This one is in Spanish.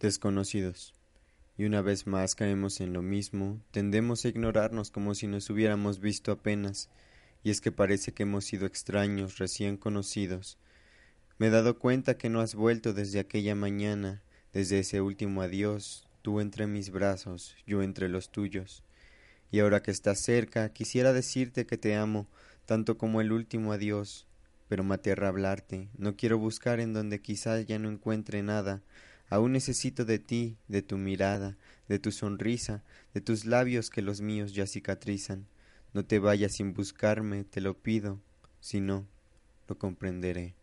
desconocidos. Y una vez más caemos en lo mismo, tendemos a ignorarnos como si nos hubiéramos visto apenas, y es que parece que hemos sido extraños, recién conocidos. Me he dado cuenta que no has vuelto desde aquella mañana, desde ese último adiós, tú entre mis brazos, yo entre los tuyos. Y ahora que estás cerca, quisiera decirte que te amo, tanto como el último adiós, pero me aterra hablarte, no quiero buscar en donde quizás ya no encuentre nada, Aún necesito de ti, de tu mirada, de tu sonrisa, de tus labios que los míos ya cicatrizan. No te vayas sin buscarme, te lo pido, si no, lo comprenderé.